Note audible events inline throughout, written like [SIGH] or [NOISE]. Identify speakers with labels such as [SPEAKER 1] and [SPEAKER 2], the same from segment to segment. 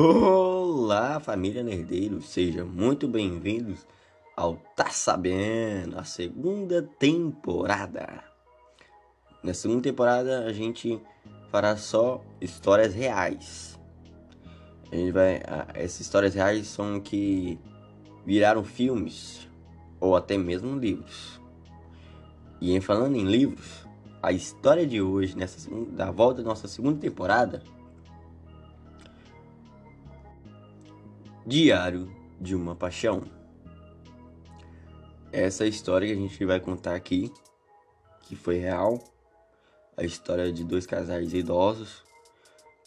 [SPEAKER 1] Olá, família Nerdeiro, sejam muito bem-vindos ao Tá Sabendo, a segunda temporada. Na segunda temporada a gente fará só histórias reais. A gente vai, essas histórias reais são que viraram filmes ou até mesmo livros. E em falando em livros, a história de hoje, nessa da volta da nossa segunda temporada, Diário de uma Paixão. Essa história que a gente vai contar aqui, que foi real, a história de dois casais idosos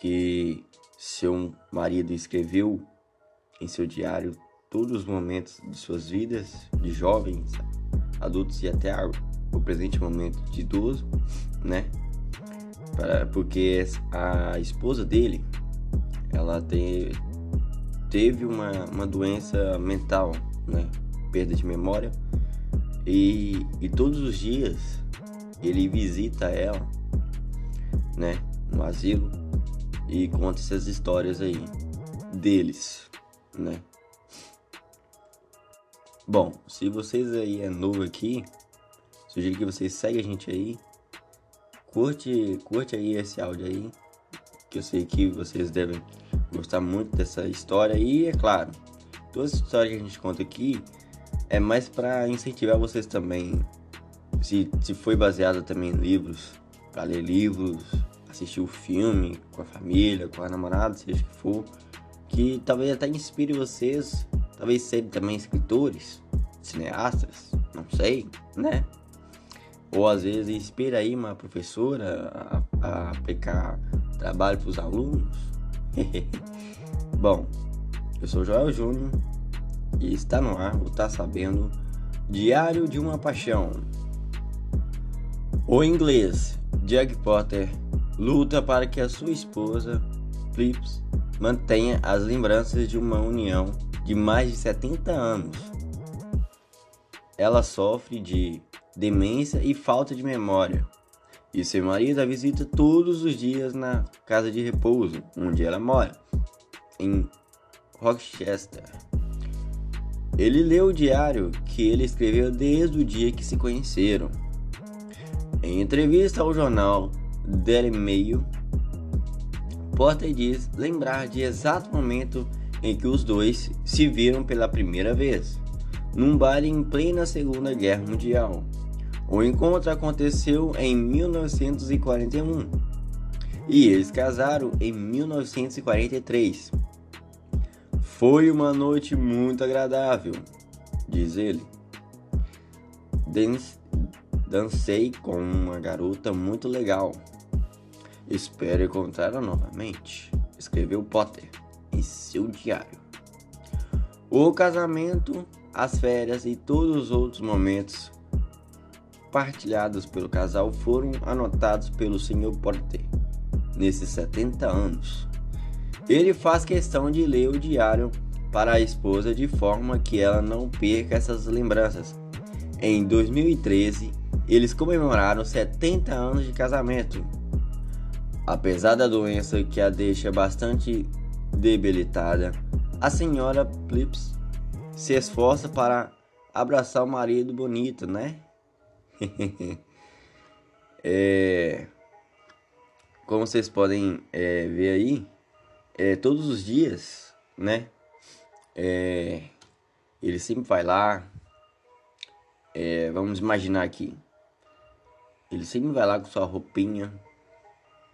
[SPEAKER 1] que seu marido escreveu em seu diário todos os momentos de suas vidas, de jovens, adultos e até o presente momento de idoso, né? Porque a esposa dele, ela tem teve uma, uma doença mental, né? Perda de memória. E, e todos os dias ele visita ela, né? No asilo e conta essas histórias aí deles, né? Bom, se vocês aí é novo aqui, sugiro que vocês seguem a gente aí. Curte, curte aí esse áudio aí, que eu sei que vocês devem gostar muito dessa história e é claro, toda essa história que a gente conta aqui é mais para incentivar vocês também. Se, se foi baseada também em livros, para ler livros, assistir o filme com a família, com a namorada, seja que for, que talvez até inspire vocês, talvez serem também escritores, cineastas, não sei, né? Ou às vezes inspira aí uma professora a, a aplicar trabalho para os alunos, [LAUGHS] Bom, eu sou Joel Júnior e está no ar o Tá Sabendo Diário de uma Paixão. O inglês Jack Potter luta para que a sua esposa, Flips, mantenha as lembranças de uma união de mais de 70 anos. Ela sofre de demência e falta de memória e seu marido a visita todos os dias na casa de repouso onde ela mora, em Rochester. Ele leu o diário que ele escreveu desde o dia que se conheceram. Em entrevista ao jornal Daily Mail, Porter diz lembrar de exato momento em que os dois se viram pela primeira vez, num baile em plena Segunda Guerra Mundial. O encontro aconteceu em 1941 e eles casaram em 1943. Foi uma noite muito agradável, diz ele. Dancei com uma garota muito legal. Espero encontrá-la novamente, escreveu Potter em seu diário. O casamento, as férias e todos os outros momentos partilhados pelo casal foram anotados pelo Sr. Porter nesses 70 anos. Ele faz questão de ler o diário para a esposa de forma que ela não perca essas lembranças. Em 2013, eles comemoraram 70 anos de casamento. Apesar da doença que a deixa bastante debilitada, a senhora Plips se esforça para abraçar o marido bonito, né? [LAUGHS] é, como vocês podem é, ver aí, é, todos os dias, né? É, ele sempre vai lá. É, vamos imaginar aqui. Ele sempre vai lá com sua roupinha,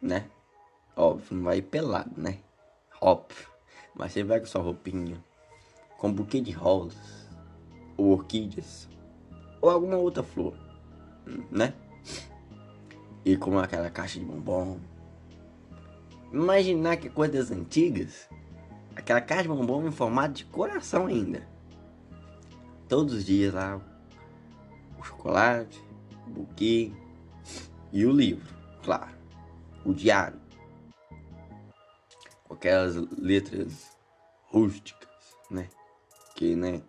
[SPEAKER 1] né? Óbvio, não vai pelado, né? Óbvio. Mas você vai com sua roupinha, com um buquê de rosas, ou orquídeas, ou alguma outra flor né? E com aquela caixa de bombom. Imaginar que coisas antigas, aquela caixa de bombom em formato de coração ainda. Todos os dias lá, o chocolate, o buquê e o livro, claro, o diário. Com aquelas letras rústicas, né? Que, né?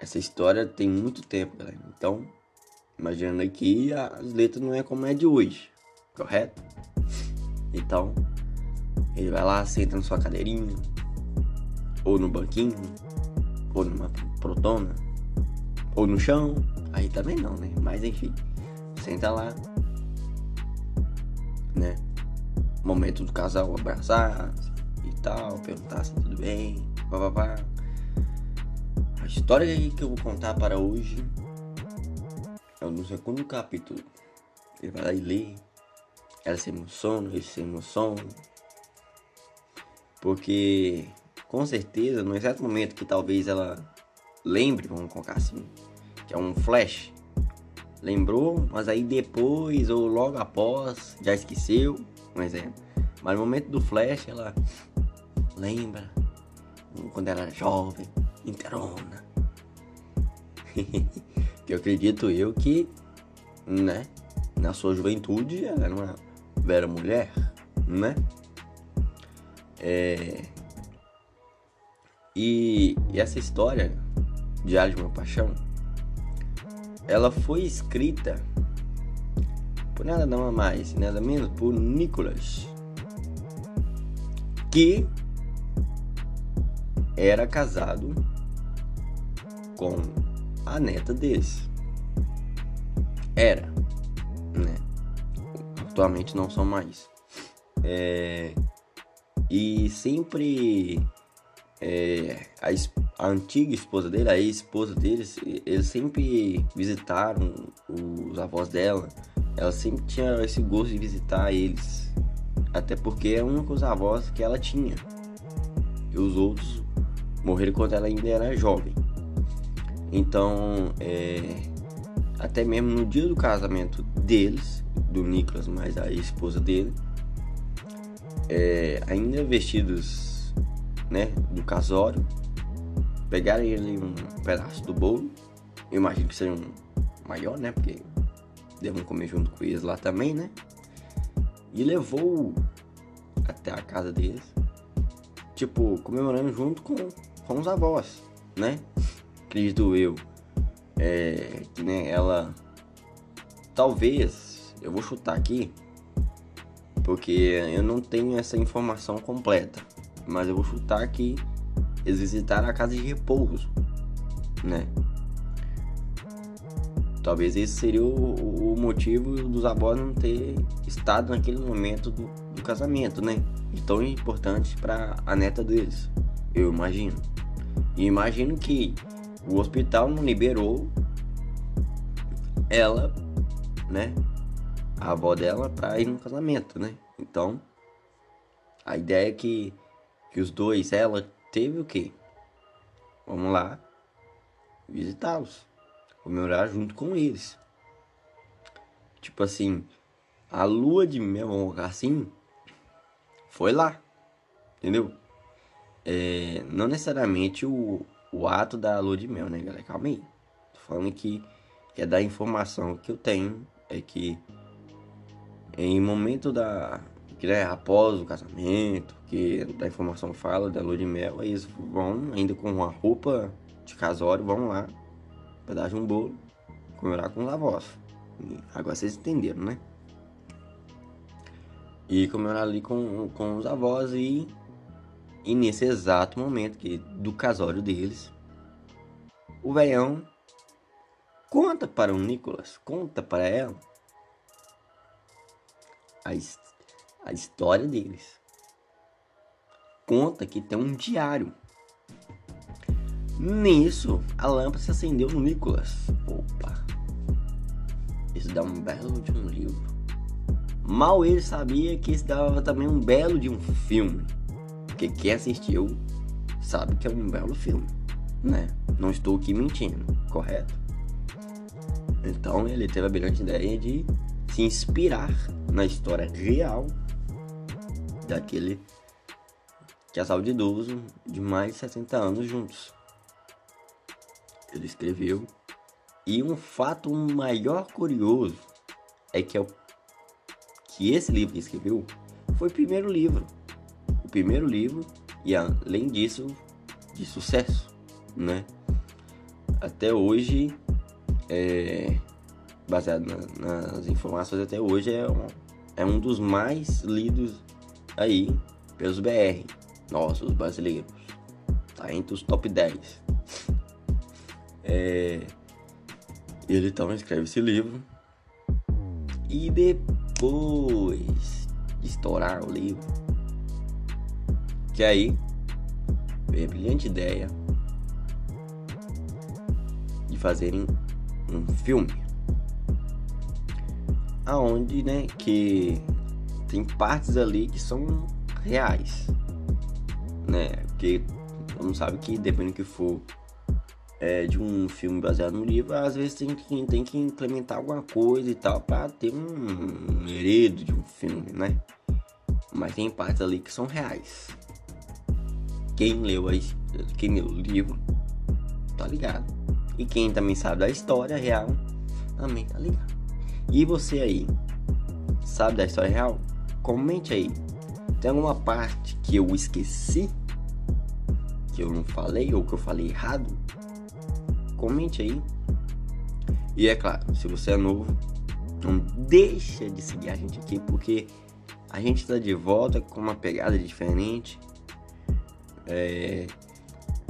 [SPEAKER 1] Essa história tem muito tempo, galera. Então, Imaginando aqui, as letras não é como é de hoje, correto? Então, ele vai lá, senta na sua cadeirinha, ou no banquinho, ou numa protona, ou no chão. Aí também não, né? Mas enfim, senta lá, né? Momento do casal abraçar e tal, perguntar se tudo bem, papapá. A história que eu vou contar para hoje no segundo capítulo. Ele vai lá e lê. Ela se emociona, ele se emociona. Porque com certeza, no exato momento que talvez ela lembre, vamos colocar assim, que é um flash, lembrou, mas aí depois ou logo após já esqueceu, um exemplo. Mas no momento do flash ela lembra quando era jovem, interona. [LAUGHS] que acredito eu que, né, na sua juventude ela era uma vera mulher, né? É, e, e essa história, Diário de uma Paixão, ela foi escrita por nada não mais, nada menos por Nicholas, que era casado com a neta deles. Era, né? Atualmente não são mais. É, e sempre é, a, a, antiga esposa dele, a ex-esposa deles, eles sempre visitaram os avós dela. Ela sempre tinha esse gosto de visitar eles. Até porque é um dos avós que ela tinha. E os outros morreram quando ela ainda era jovem. Então, é, até mesmo no dia do casamento deles, do Nicholas mais a esposa dele, é, ainda vestidos né, do casório, pegaram ele um pedaço do bolo, eu imagino que seja um maior, né, porque devam comer junto com eles lá também, né, e levou até a casa deles, tipo, comemorando junto com, com os avós, né, acredito eu, é, que, né, ela, talvez, eu vou chutar aqui, porque eu não tenho essa informação completa, mas eu vou chutar que eles visitaram a casa de repouso, né? Talvez esse seria o, o motivo dos avós não ter estado naquele momento do, do casamento, né? E tão importante para a neta deles, eu imagino. E imagino que o hospital não liberou ela, né? A avó dela para ir no casamento, né? Então, a ideia é que que os dois, ela teve o quê? Vamos lá visitá-los, comemorar junto com eles. Tipo assim, a lua de mel, vamos assim, foi lá, entendeu? É, não necessariamente o, o ato da lua de mel, né, galera? Calma aí. Tô falando que, é da informação que eu tenho, é que em momento da, que né, após o casamento, que a informação fala da lua de mel, eles vão ainda com uma roupa de casório, vão lá, pedaço de um bolo, comemorar com os avós. E agora vocês entenderam, né? E comemorar ali com, com os avós e, e nesse exato momento que do casório deles, o velhão conta para o Nicolas, conta para ela a a história deles. Conta que tem um diário. Nisso, a lâmpada se acendeu no Nicolas. Opa! Isso dá um belo de um livro. Mal ele sabia que isso dava também um belo de um filme. Porque quem assistiu sabe que é um belo filme, né? Não estou aqui mentindo, correto? Então ele teve a brilhante ideia de se inspirar na história real daquele casal de idoso de mais de 60 anos juntos. Ele escreveu. E um fato maior curioso é que, é o, que esse livro que escreveu foi o primeiro livro. O primeiro livro, e além disso, de sucesso, né? Até hoje, é, baseado na, nas informações, até hoje é um, é um dos mais lidos aí pelos BR, nossos brasileiros. tá entre os top 10. É, ele então escreve esse livro e depois de estourar o livro, que aí veio a brilhante ideia de fazerem um filme aonde, né, que tem partes ali que são reais, né? Porque mundo sabe que dependendo do que for é, de um filme baseado no livro, às vezes tem que, tem que implementar alguma coisa e tal para ter um, um heredo de um filme, né? Mas tem partes ali que são reais. Quem leu, a, quem leu o livro tá ligado. E quem também sabe da história real também tá ligado. E você aí, sabe da história real? Comente aí. Tem alguma parte que eu esqueci? Que eu não falei ou que eu falei errado? Comente aí. E é claro, se você é novo, não deixa de seguir a gente aqui porque a gente está de volta com uma pegada diferente. É,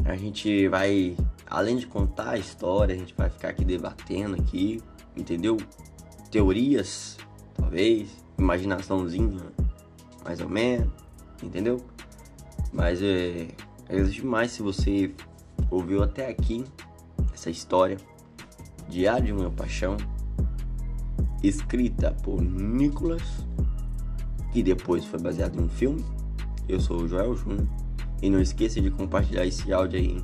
[SPEAKER 1] a gente vai, além de contar a história, a gente vai ficar aqui debatendo aqui, entendeu? Teorias, talvez, imaginaçãozinha, mais ou menos, entendeu? Mas é, agradeço demais se você ouviu até aqui essa história, Diário de uma Paixão, escrita por Nicolas, que depois foi baseado em um filme. Eu sou o Joel Júnior e não esqueça de compartilhar esse áudio aí